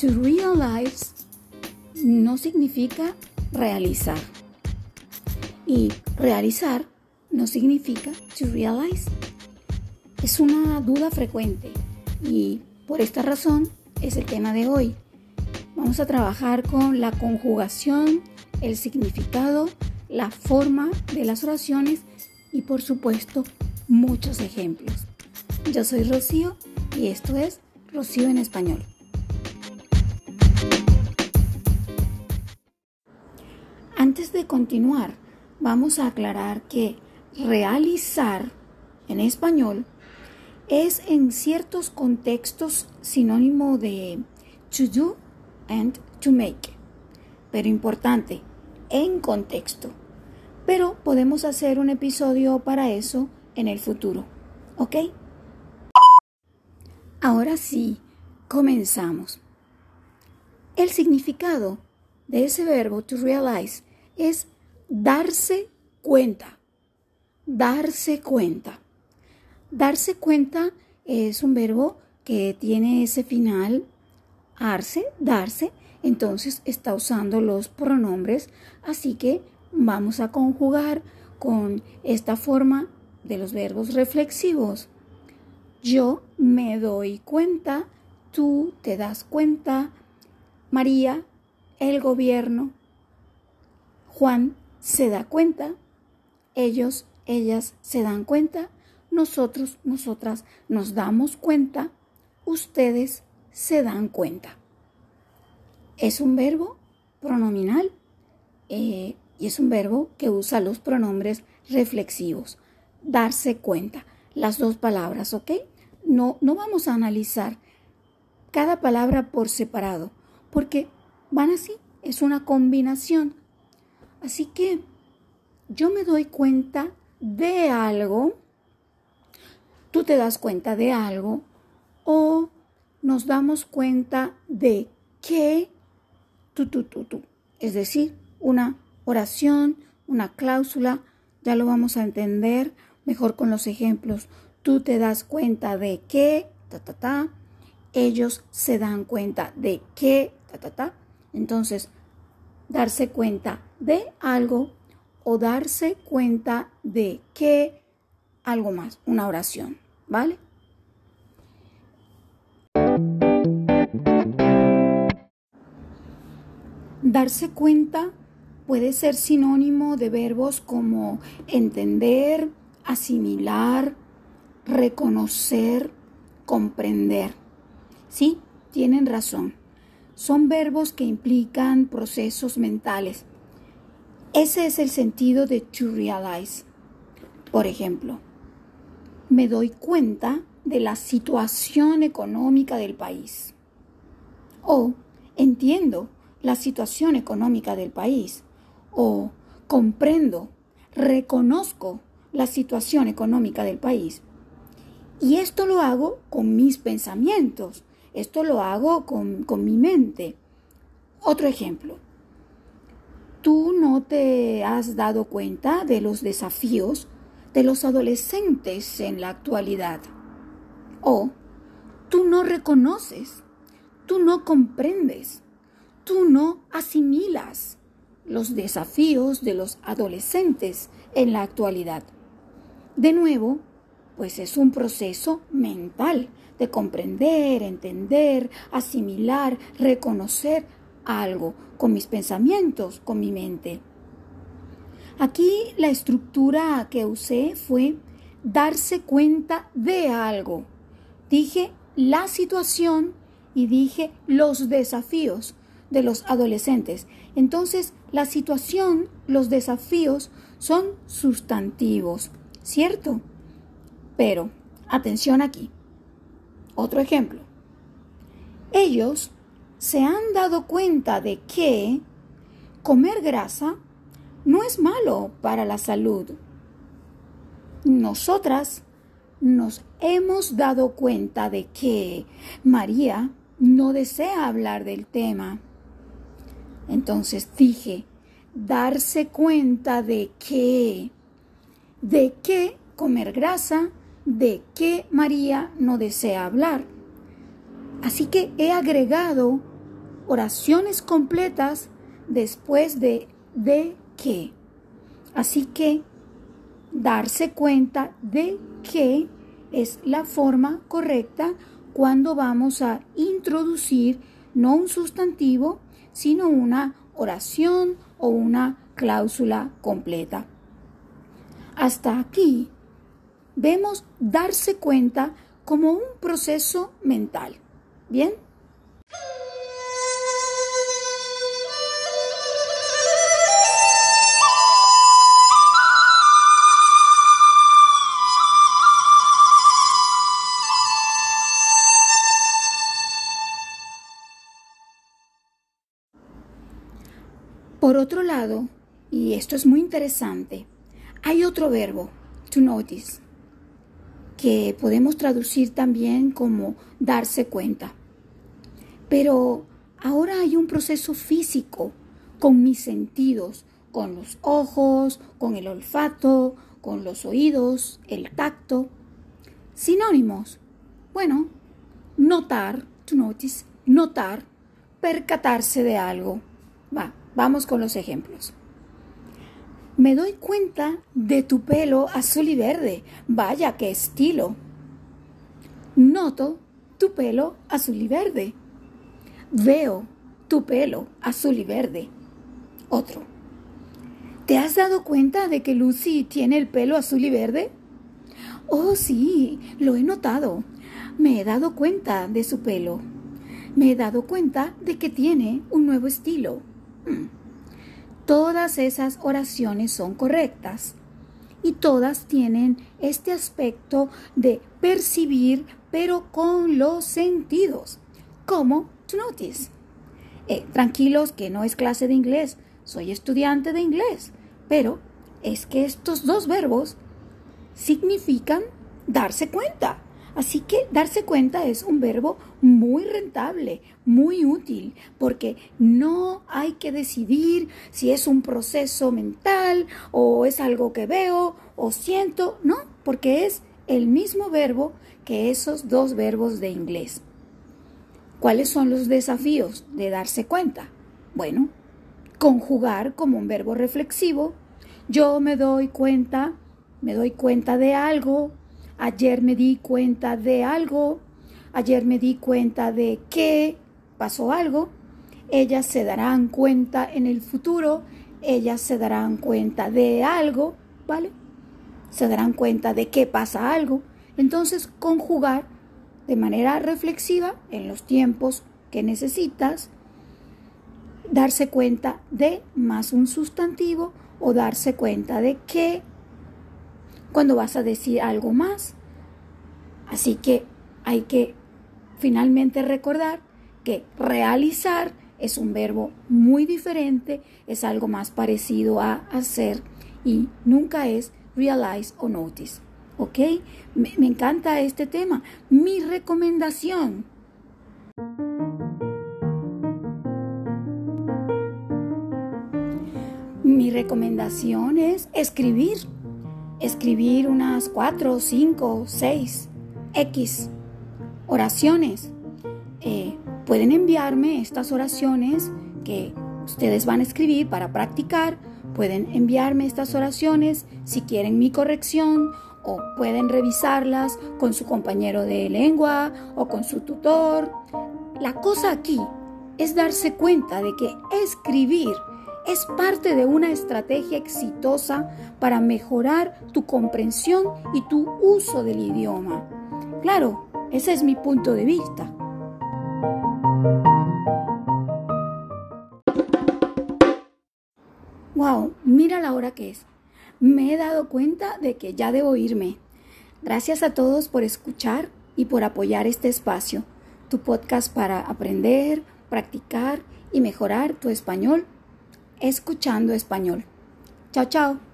To realize no significa realizar. Y realizar no significa to realize. Es una duda frecuente y por esta razón es el tema de hoy. Vamos a trabajar con la conjugación, el significado, la forma de las oraciones y por supuesto muchos ejemplos. Yo soy Rocío y esto es Rocío en español. Antes de continuar, vamos a aclarar que realizar en español es en ciertos contextos sinónimo de to do and to make. Pero importante, en contexto. Pero podemos hacer un episodio para eso en el futuro. ¿Ok? Ahora sí, comenzamos. El significado de ese verbo to realize es darse cuenta. Darse cuenta. Darse cuenta es un verbo que tiene ese final arse, darse, entonces está usando los pronombres, así que vamos a conjugar con esta forma de los verbos reflexivos. Yo me doy cuenta, tú te das cuenta, María, el gobierno, Juan se da cuenta, ellos, ellas se dan cuenta, nosotros, nosotras nos damos cuenta, ustedes se dan cuenta. Es un verbo pronominal eh, y es un verbo que usa los pronombres reflexivos. Darse cuenta. Las dos palabras, ¿ok? No, no vamos a analizar cada palabra por separado, porque van así, es una combinación. Así que yo me doy cuenta de algo, tú te das cuenta de algo o nos damos cuenta de que tú, tú, tú, tú. Es decir, una oración, una cláusula, ya lo vamos a entender mejor con los ejemplos. Tú te das cuenta de que, ta, ta, ta. Ellos se dan cuenta de que, ta, ta, ta. Entonces, darse cuenta de algo o darse cuenta de que algo más, una oración, ¿vale? Darse cuenta puede ser sinónimo de verbos como entender, asimilar, reconocer, comprender. Sí, tienen razón son verbos que implican procesos mentales. Ese es el sentido de to realize. Por ejemplo, me doy cuenta de la situación económica del país. O entiendo la situación económica del país. O comprendo, reconozco la situación económica del país. Y esto lo hago con mis pensamientos, esto lo hago con, mi mente. Otro ejemplo. Tú no te has dado cuenta de los desafíos de los adolescentes en la actualidad. O tú no reconoces, tú no comprendes, tú no asimilas los desafíos de los adolescentes en la actualidad. De nuevo, pues es un proceso mental de comprender, entender, asimilar, reconocer algo con mis pensamientos, con mi mente. Aquí la estructura que usé fue darse cuenta de algo. Dije la situación y dije los desafíos de los adolescentes. Entonces, la situación, los desafíos son sustantivos, ¿cierto? Pero, atención aquí. Otro ejemplo. Ellos se han dado cuenta de que comer grasa no es malo para la salud. Nosotras nos hemos dado cuenta de que María no desea hablar del tema. Entonces dije, darse cuenta de que, de que comer grasa de qué María no desea hablar. Así que he agregado oraciones completas después de de que. Así que darse cuenta de que es la forma correcta cuando vamos a introducir no un sustantivo, sino una oración o una cláusula completa. Hasta aquí vemos darse cuenta como un proceso mental. ¿Bien? Por otro lado, y esto es muy interesante, hay otro verbo, to notice, que podemos traducir también como darse cuenta. Pero ahora hay un proceso físico con mis sentidos, con los ojos, con el olfato, con los oídos, el tacto. Sinónimos. Bueno, notar, to notice, notar, percatarse de algo. Va, Vamos con los ejemplos. Me doy cuenta de tu pelo azul y verde. Vaya, qué estilo. Noto tu pelo azul y verde. Veo tu pelo azul y verde. Otro. ¿Te has dado cuenta de que Lucy tiene el pelo azul y verde? Oh, sí, lo he notado. Me he dado cuenta de su pelo. Me he dado cuenta de que tiene un nuevo estilo. Todas esas oraciones son correctas y todas tienen este aspecto de percibir pero con los sentidos, como to notice. Eh, tranquilos que no es clase de inglés, soy estudiante de inglés, pero es que estos dos verbos significan darse cuenta. Así que darse cuenta es un verbo muy rentable, muy útil, porque no hay que decidir si es un proceso mental o es algo que veo o siento, no, porque es el mismo verbo que esos dos verbos de inglés. ¿Cuáles son los desafíos de darse cuenta? Bueno, conjugar como un verbo reflexivo. Yo me doy cuenta, me doy cuenta de algo, Ayer me di cuenta de algo, ayer me di cuenta de que pasó algo, ellas se darán cuenta en el futuro, ellas se darán cuenta de algo, ¿vale? Se darán cuenta de que pasa algo. Entonces, conjugar de manera reflexiva en los tiempos que necesitas, darse cuenta de más un sustantivo o darse cuenta de que cuando vas a decir algo más. Así que hay que finalmente recordar que realizar es un verbo muy diferente, es algo más parecido a hacer y nunca es realize o notice. ¿Ok? Me, encanta este tema. Mi recomendación. Mi recomendación es escribir escribir unas cuatro, cinco, seis, X oraciones. Eh, pueden enviarme estas oraciones que ustedes van a escribir para practicar. Pueden enviarme estas oraciones si quieren mi corrección o pueden revisarlas con su compañero de lengua o con su tutor. La cosa aquí es darse cuenta de que escribir es parte de una estrategia exitosa para mejorar tu comprensión y tu uso del idioma. Claro, ese es mi punto de vista. Wow, mira la hora que es. Me he dado cuenta de que ya debo irme. Gracias a todos por escuchar y por apoyar este espacio, tu podcast para aprender, practicar y mejorar tu español escuchando español. Chao, chao.